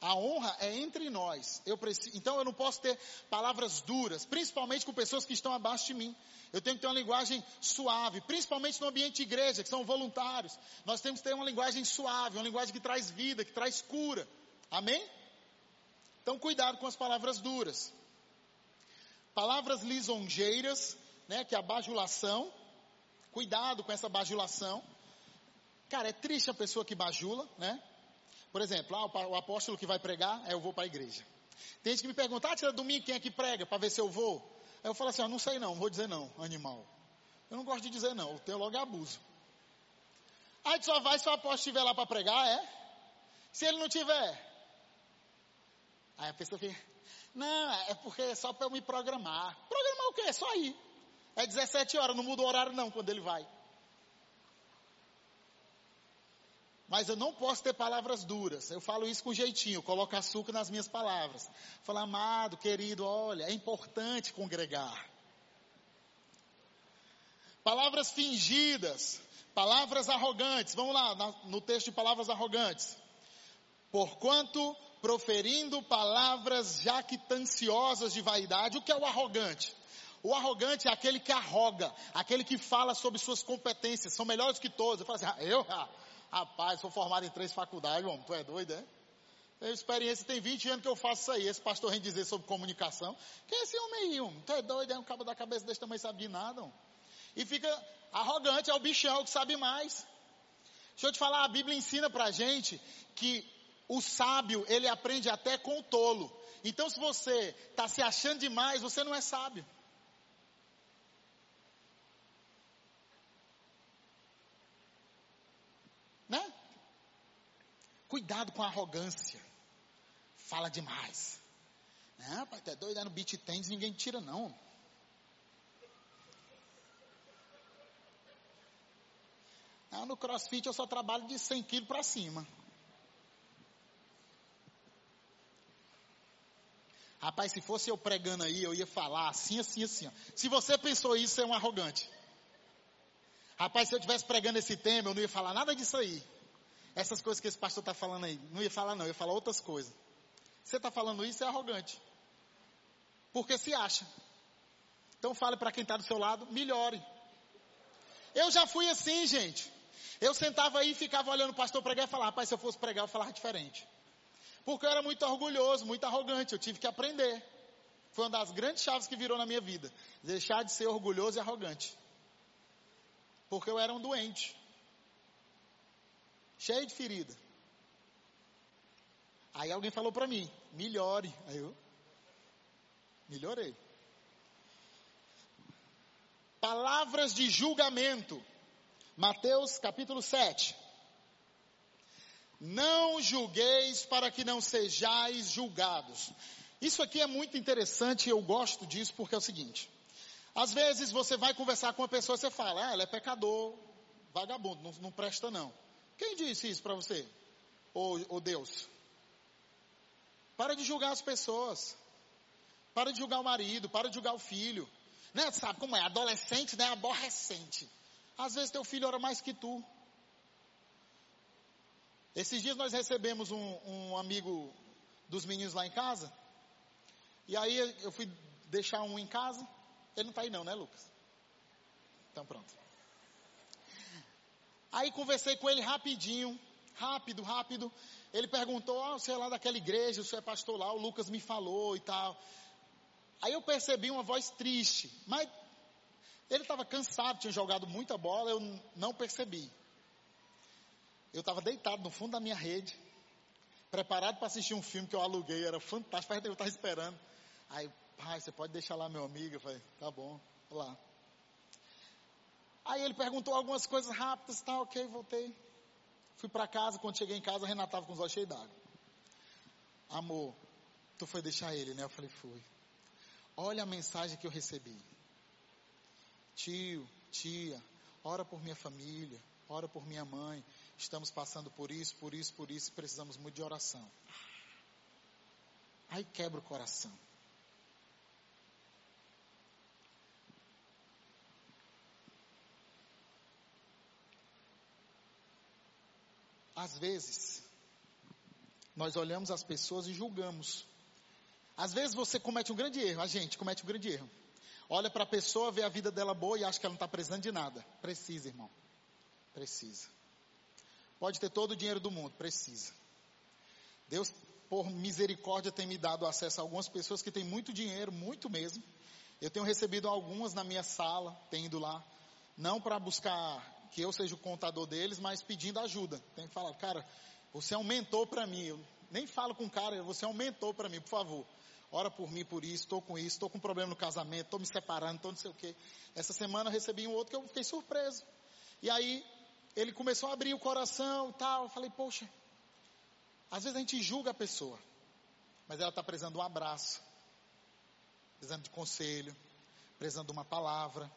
Speaker 1: A honra é entre nós. Eu preciso, então eu não posso ter palavras duras, principalmente com pessoas que estão abaixo de mim. Eu tenho que ter uma linguagem suave, principalmente no ambiente de igreja, que são voluntários. Nós temos que ter uma linguagem suave, uma linguagem que traz vida, que traz cura. Amém? Então cuidado com as palavras duras. Palavras lisonjeiras né, que é a bajulação. Cuidado com essa bajulação. Cara, é triste a pessoa que bajula, né? Por exemplo, ah, o apóstolo que vai pregar, é eu vou para a igreja. Tem gente que me pergunta, ah, tira domingo, quem é que prega, para ver se eu vou? Aí eu falo assim, ah, não sei não, vou dizer não, animal. Eu não gosto de dizer não, o teólogo é abuso. Aí tu só vai se o apóstolo estiver lá para pregar, é? Se ele não tiver. Aí a pessoa fica, não, é porque é só para eu me programar. Programar o quê? É só ir. É 17 horas, não muda o horário não quando ele vai. Mas eu não posso ter palavras duras. Eu falo isso com jeitinho, coloco açúcar nas minhas palavras. Falo, amado, querido, olha, é importante congregar. Palavras fingidas, palavras arrogantes. Vamos lá, no texto de palavras arrogantes. Porquanto proferindo palavras jactanciosas de vaidade, o que é o arrogante? O arrogante é aquele que arroga, aquele que fala sobre suas competências, são melhores que todos. Eu falo assim, ah, eu, ah, rapaz, sou formado em três faculdades, homem, tu é doido, é? Tenho experiência, tem 20 anos que eu faço isso aí. Esse pastor vem dizer sobre comunicação. Quem é esse homem aí, homem? Tu é doido, é um cabo da cabeça desse tamanho sabe de nada, homem. E fica arrogante, é o bichão que sabe mais. Deixa eu te falar, a Bíblia ensina pra gente que o sábio, ele aprende até com o tolo. Então se você está se achando demais, você não é sábio. Né? Cuidado com a arrogância. Fala demais. Não, rapaz, tu é doido, é no beat tênis, ninguém tira não. Não, no crossfit eu só trabalho de 100 quilos para cima. Rapaz, se fosse eu pregando aí, eu ia falar assim, assim, assim. Ó. Se você pensou isso, é um arrogante. Rapaz, se eu estivesse pregando esse tema, eu não ia falar nada disso aí. Essas coisas que esse pastor está falando aí. Não ia falar não, ia falar outras coisas. Você está falando isso, é arrogante. Porque se acha. Então fale para quem está do seu lado, melhore. Eu já fui assim, gente. Eu sentava aí e ficava olhando o pastor pregar e falava, rapaz, se eu fosse pregar, eu falava diferente. Porque eu era muito orgulhoso, muito arrogante, eu tive que aprender. Foi uma das grandes chaves que virou na minha vida. Deixar de ser orgulhoso e arrogante. Porque eu era um doente. Cheio de ferida. Aí alguém falou para mim, melhore. Aí eu melhorei. Palavras de julgamento. Mateus capítulo 7. Não julgueis para que não sejais julgados. Isso aqui é muito interessante, eu gosto disso porque é o seguinte. Às vezes você vai conversar com uma pessoa e você fala, ah, ela é pecador, vagabundo, não, não presta não. Quem disse isso para você? Ou, Deus? Para de julgar as pessoas. Para de julgar o marido, para de julgar o filho. Né? Sabe como é? Adolescente, né? Aborrecente. Às vezes teu filho ora mais que tu. Esses dias nós recebemos um, um amigo dos meninos lá em casa. E aí eu fui deixar um em casa. Ele não está aí não, né, Lucas? Então pronto. Aí conversei com ele rapidinho, rápido, rápido. Ele perguntou, ah, você é lá daquela igreja, você é pastor lá, o Lucas me falou e tal. Aí eu percebi uma voz triste, mas ele estava cansado, tinha jogado muita bola, eu não percebi. Eu estava deitado no fundo da minha rede, preparado para assistir um filme que eu aluguei, era fantástico, eu estava esperando. Aí, pai, você pode deixar lá meu amigo? Eu falei, tá bom, lá. Aí ele perguntou algumas coisas rápidas, tá, ok, voltei. Fui para casa, quando cheguei em casa, a Renata estava com os olhos cheios d'água. Amor, tu foi deixar ele, né? Eu falei, fui. Olha a mensagem que eu recebi. Tio, tia, ora por minha família, ora por minha mãe. Estamos passando por isso, por isso, por isso, precisamos muito de oração. Aí quebra o coração. Às vezes, nós olhamos as pessoas e julgamos. Às vezes você comete um grande erro, a gente comete um grande erro. Olha para a pessoa, vê a vida dela boa e acha que ela não está precisando de nada. Precisa, irmão. Precisa. Pode ter todo o dinheiro do mundo, precisa. Deus, por misericórdia, tem me dado acesso a algumas pessoas que têm muito dinheiro, muito mesmo. Eu tenho recebido algumas na minha sala, tenho ido lá, não para buscar que eu seja o contador deles, mas pedindo ajuda. Tem que falar, cara, você é um mentor para mim. Eu nem falo com o cara, você é um mentor para mim, por favor. Ora por mim por isso, estou com isso, estou com problema no casamento, estou me separando, estou não sei o quê. Essa semana eu recebi um outro que eu fiquei surpreso. E aí ele começou a abrir o coração e tal. Eu falei, poxa, às vezes a gente julga a pessoa, mas ela está precisando de um abraço, precisando de conselho, precisando de uma palavra.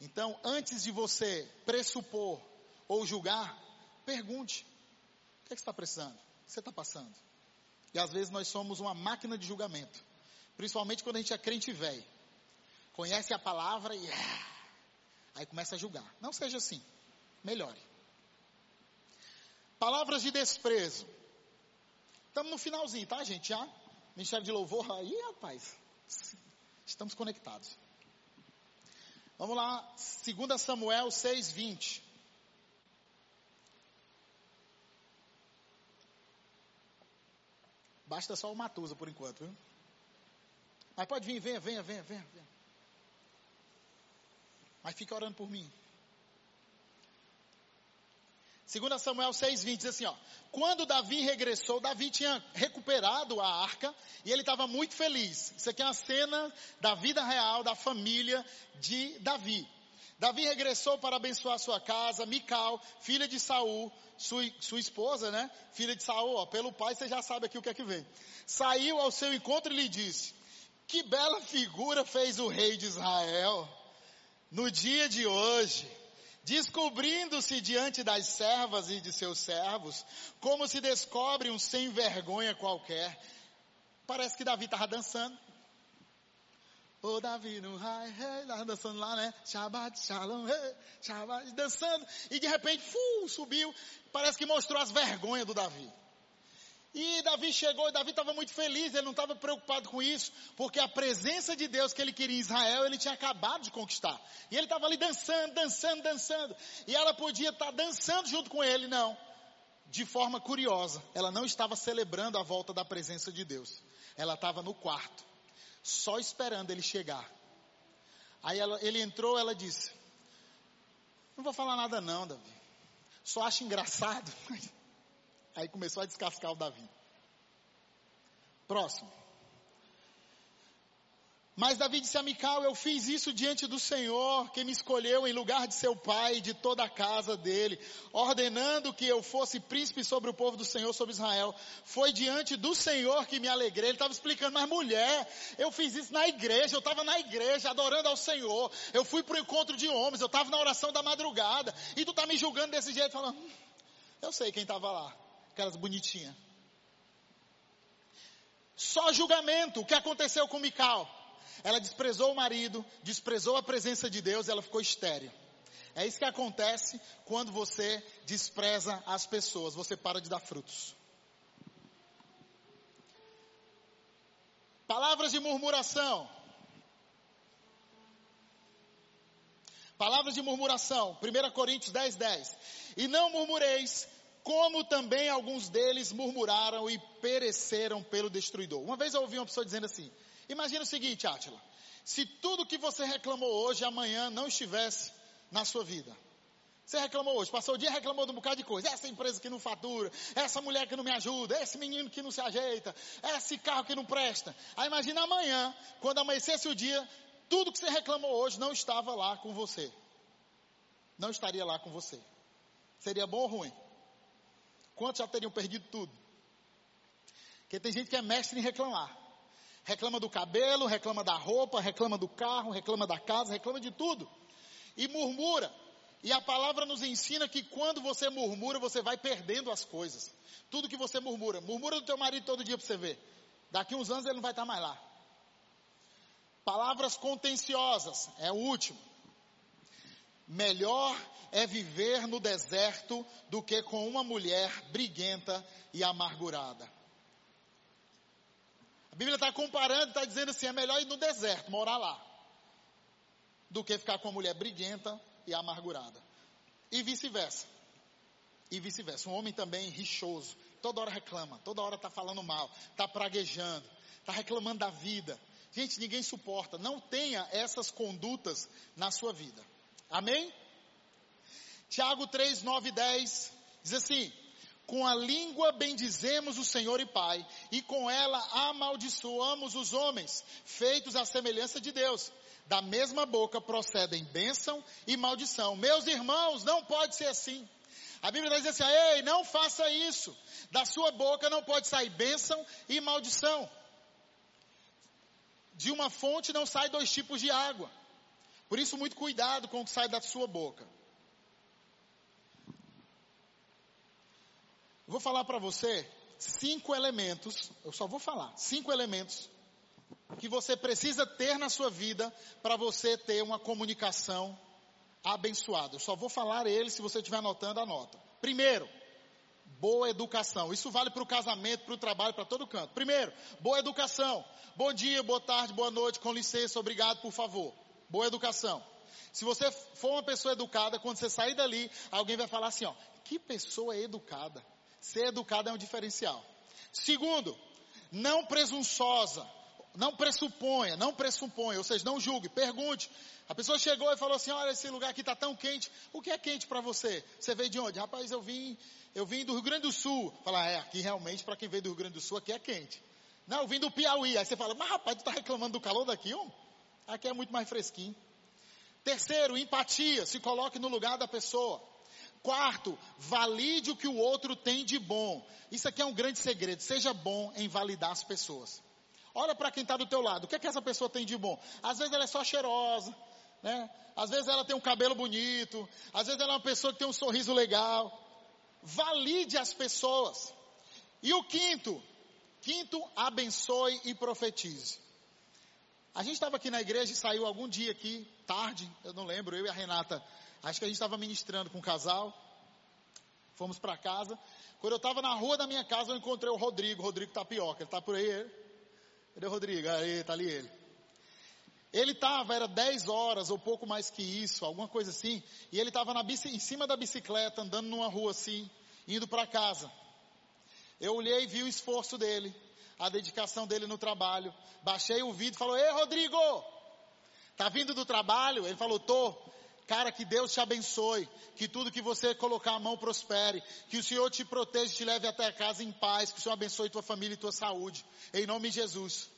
Speaker 1: Então, antes de você pressupor ou julgar, pergunte: o que, é que você está precisando? O que você está passando? E às vezes nós somos uma máquina de julgamento, principalmente quando a gente é crente velho. Conhece a palavra e ah, aí começa a julgar. Não seja assim. Melhore. Palavras de desprezo. Estamos no finalzinho, tá, gente? Já? Ministério de Louvor aí, rapaz. Estamos conectados. Vamos lá, 2 Samuel 6:20. Basta só o Matusa por enquanto, viu? Mas pode vir, venha, venha, venha. venha. Mas fica orando por mim. 2 Samuel 6,20 diz assim, ó. Quando Davi regressou, Davi tinha recuperado a arca e ele estava muito feliz. Isso aqui é uma cena da vida real, da família de Davi. Davi regressou para abençoar sua casa, Mical, filha de Saul, sua, sua esposa, né? Filha de Saul, ó, pelo pai você já sabe aqui o que é que vem. Saiu ao seu encontro e lhe disse, que bela figura fez o rei de Israel no dia de hoje descobrindo-se diante das servas e de seus servos, como se descobre um sem vergonha qualquer. Parece que Davi estava dançando. Ô Davi no high, hey, estava dançando lá, né? Shabbat, shalom, hey, Shabbat, dançando. E de repente, fu, subiu. Parece que mostrou as vergonhas do Davi. E Davi chegou, e Davi estava muito feliz, ele não estava preocupado com isso, porque a presença de Deus que ele queria em Israel, ele tinha acabado de conquistar. E ele estava ali dançando, dançando, dançando. E ela podia estar tá dançando junto com ele, não. De forma curiosa, ela não estava celebrando a volta da presença de Deus. Ela estava no quarto, só esperando ele chegar. Aí ela, ele entrou, ela disse: Não vou falar nada não, Davi. Só acho engraçado Aí começou a descascar o Davi. Próximo. Mas Davi disse a Mical, eu fiz isso diante do Senhor, que me escolheu em lugar de seu pai e de toda a casa dele, ordenando que eu fosse príncipe sobre o povo do Senhor, sobre Israel. Foi diante do Senhor que me alegrei. Ele estava explicando, mas mulher, eu fiz isso na igreja, eu estava na igreja, adorando ao Senhor. Eu fui para o encontro de homens, eu estava na oração da madrugada. E tu está me julgando desse jeito, falando, hum, eu sei quem estava lá, aquelas bonitinhas. Só julgamento, o que aconteceu com Mical? Ela desprezou o marido, desprezou a presença de Deus, ela ficou estéril. É isso que acontece quando você despreza as pessoas, você para de dar frutos. Palavras de murmuração. Palavras de murmuração, 1 Coríntios 10, 10. E não murmureis, como também alguns deles murmuraram e pereceram pelo destruidor. Uma vez eu ouvi uma pessoa dizendo assim, Imagina o seguinte, Átila. Se tudo que você reclamou hoje, amanhã não estivesse na sua vida. Você reclamou hoje, passou o dia reclamou de um bocado de coisa. Essa empresa que não fatura, essa mulher que não me ajuda, esse menino que não se ajeita, esse carro que não presta. Aí imagina amanhã, quando amanhecesse o dia, tudo que você reclamou hoje não estava lá com você. Não estaria lá com você. Seria bom ou ruim? Quantos já teriam perdido tudo? Porque tem gente que é mestre em reclamar reclama do cabelo, reclama da roupa, reclama do carro, reclama da casa, reclama de tudo. E murmura. E a palavra nos ensina que quando você murmura, você vai perdendo as coisas. Tudo que você murmura. Murmura do teu marido todo dia para você ver. Daqui uns anos ele não vai estar mais lá. Palavras contenciosas. É o último. Melhor é viver no deserto do que com uma mulher briguenta e amargurada. A Bíblia está comparando, está dizendo assim, é melhor ir no deserto, morar lá, do que ficar com uma mulher briguenta e amargurada. E vice-versa. E vice-versa. Um homem também rixoso, toda hora reclama, toda hora está falando mal, está praguejando, está reclamando da vida. Gente, ninguém suporta. Não tenha essas condutas na sua vida. Amém? Tiago 3, 9 e 10 diz assim: com a língua bendizemos o Senhor e Pai, e com ela amaldiçoamos os homens, feitos à semelhança de Deus. Da mesma boca procedem bênção e maldição. Meus irmãos, não pode ser assim. A Bíblia diz assim, ei, não faça isso. Da sua boca não pode sair bênção e maldição. De uma fonte não sai dois tipos de água. Por isso, muito cuidado com o que sai da sua boca. Eu vou falar para você cinco elementos, eu só vou falar, cinco elementos que você precisa ter na sua vida para você ter uma comunicação abençoada. Eu só vou falar eles, se você estiver anotando, anota. Primeiro, boa educação. Isso vale para o casamento, para o trabalho, para todo canto. Primeiro, boa educação. Bom dia, boa tarde, boa noite, com licença, obrigado, por favor. Boa educação. Se você for uma pessoa educada, quando você sair dali, alguém vai falar assim, ó, que pessoa educada. Ser educado é um diferencial. Segundo, não presunçosa, não pressuponha, não pressuponha, ou seja, não julgue, pergunte. A pessoa chegou e falou assim: "Olha, esse lugar aqui está tão quente. O que é quente para você? Você veio de onde? Rapaz, eu vim, eu vim do Rio Grande do Sul." Fala: "É, aqui realmente para quem veio do Rio Grande do Sul aqui é quente." Não, eu vim do Piauí. Aí você fala: "Mas rapaz, tu está reclamando do calor daqui, homem? Aqui é muito mais fresquinho." Terceiro, empatia, se coloque no lugar da pessoa. Quarto, valide o que o outro tem de bom. Isso aqui é um grande segredo. Seja bom em validar as pessoas. Olha para quem está do teu lado. O que é que essa pessoa tem de bom? Às vezes ela é só cheirosa, né? Às vezes ela tem um cabelo bonito. Às vezes ela é uma pessoa que tem um sorriso legal. Valide as pessoas. E o quinto, quinto, abençoe e profetize. A gente estava aqui na igreja e saiu algum dia aqui, tarde, eu não lembro, eu e a Renata Acho que a gente estava ministrando com um casal. Fomos para casa. Quando eu estava na rua da minha casa, eu encontrei o Rodrigo, Rodrigo Tapioca. Ele está por aí? Cadê o Rodrigo? Aí, está ali ele. Ele estava, era 10 horas ou pouco mais que isso, alguma coisa assim. E ele estava em cima da bicicleta, andando numa rua assim, indo para casa. Eu olhei e vi o esforço dele, a dedicação dele no trabalho. Baixei o vídeo e falou, Ei Rodrigo, tá vindo do trabalho? Ele falou, tô. Cara, que Deus te abençoe, que tudo que você colocar a mão prospere, que o Senhor te proteja e te leve até a casa em paz, que o Senhor abençoe tua família e tua saúde, em nome de Jesus.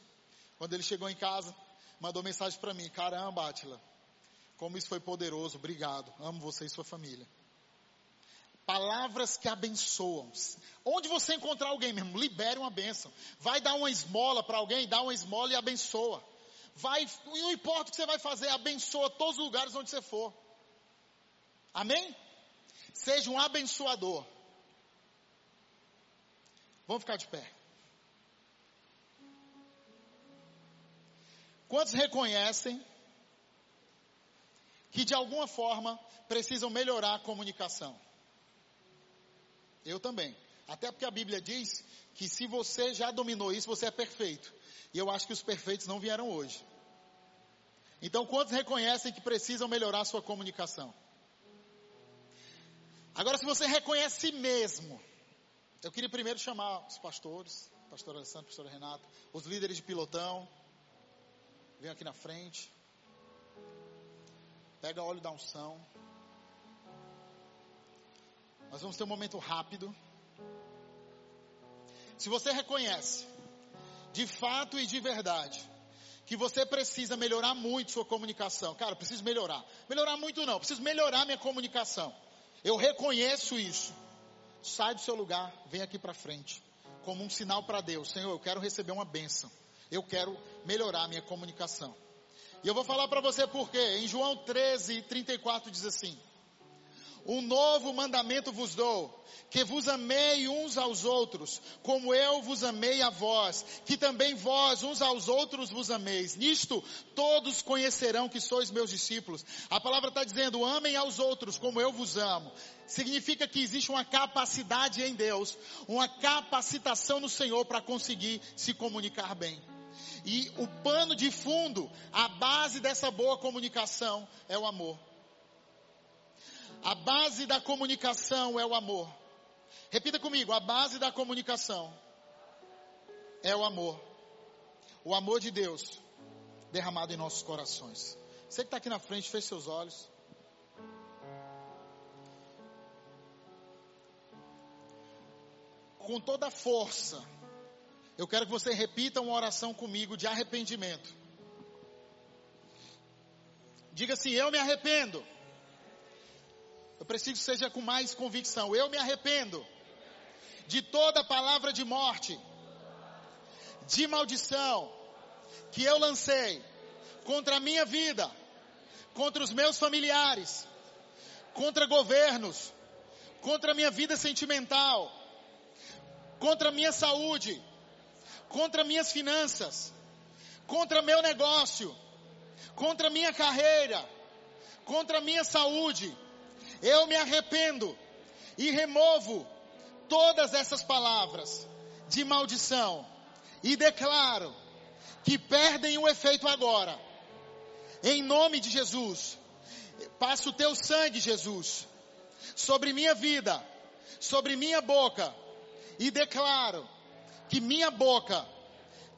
Speaker 1: Quando ele chegou em casa, mandou mensagem para mim, caramba, Atila, como isso foi poderoso, obrigado, amo você e sua família. Palavras que abençoam. Onde você encontrar alguém mesmo, libere uma bênção. Vai dar uma esmola para alguém, dá uma esmola e abençoa. Vai, não importa o que você vai fazer, abençoa todos os lugares onde você for. Amém? Seja um abençoador. Vamos ficar de pé. Quantos reconhecem que de alguma forma precisam melhorar a comunicação? Eu também. Até porque a Bíblia diz que se você já dominou isso, você é perfeito. E eu acho que os perfeitos não vieram hoje. Então, quantos reconhecem que precisam melhorar sua comunicação? Agora, se você reconhece mesmo, eu queria primeiro chamar os pastores, pastor Alessandro, pastor Renato, os líderes de pilotão, vem aqui na frente, pega óleo da unção. Nós vamos ter um momento rápido. Se você reconhece, de fato e de verdade, que você precisa melhorar muito sua comunicação. Cara, preciso melhorar. Melhorar muito não, preciso melhorar minha comunicação. Eu reconheço isso. Sai do seu lugar, vem aqui para frente, como um sinal para Deus. Senhor, eu quero receber uma bênção. Eu quero melhorar minha comunicação. E eu vou falar para você por quê. Em João 13, 34 diz assim: um novo mandamento vos dou, que vos amei uns aos outros, como eu vos amei a vós, que também vós uns aos outros vos ameis. Nisto todos conhecerão que sois meus discípulos. A palavra está dizendo, amem aos outros como eu vos amo. Significa que existe uma capacidade em Deus, uma capacitação no Senhor para conseguir se comunicar bem. E o pano de fundo, a base dessa boa comunicação é o amor. A base da comunicação é o amor. Repita comigo, a base da comunicação é o amor. O amor de Deus derramado em nossos corações. Você que está aqui na frente, feche seus olhos. Com toda a força, eu quero que você repita uma oração comigo de arrependimento. Diga assim: Eu me arrependo eu preciso que seja com mais convicção. Eu me arrependo de toda palavra de morte, de maldição que eu lancei contra a minha vida, contra os meus familiares, contra governos, contra a minha vida sentimental, contra a minha saúde, contra minhas finanças, contra meu negócio, contra minha carreira, contra minha saúde eu me arrependo e removo todas essas palavras de maldição e declaro que perdem o efeito agora. Em nome de Jesus, passo o teu sangue, Jesus, sobre minha vida, sobre minha boca e declaro que minha boca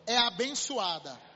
Speaker 1: é abençoada